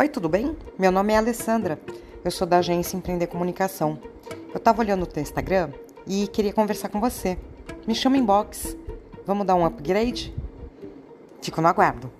Oi, tudo bem? Meu nome é Alessandra. Eu sou da agência Empreender Comunicação. Eu estava olhando o teu Instagram e queria conversar com você. Me chama em box. Vamos dar um upgrade? Fico no aguardo.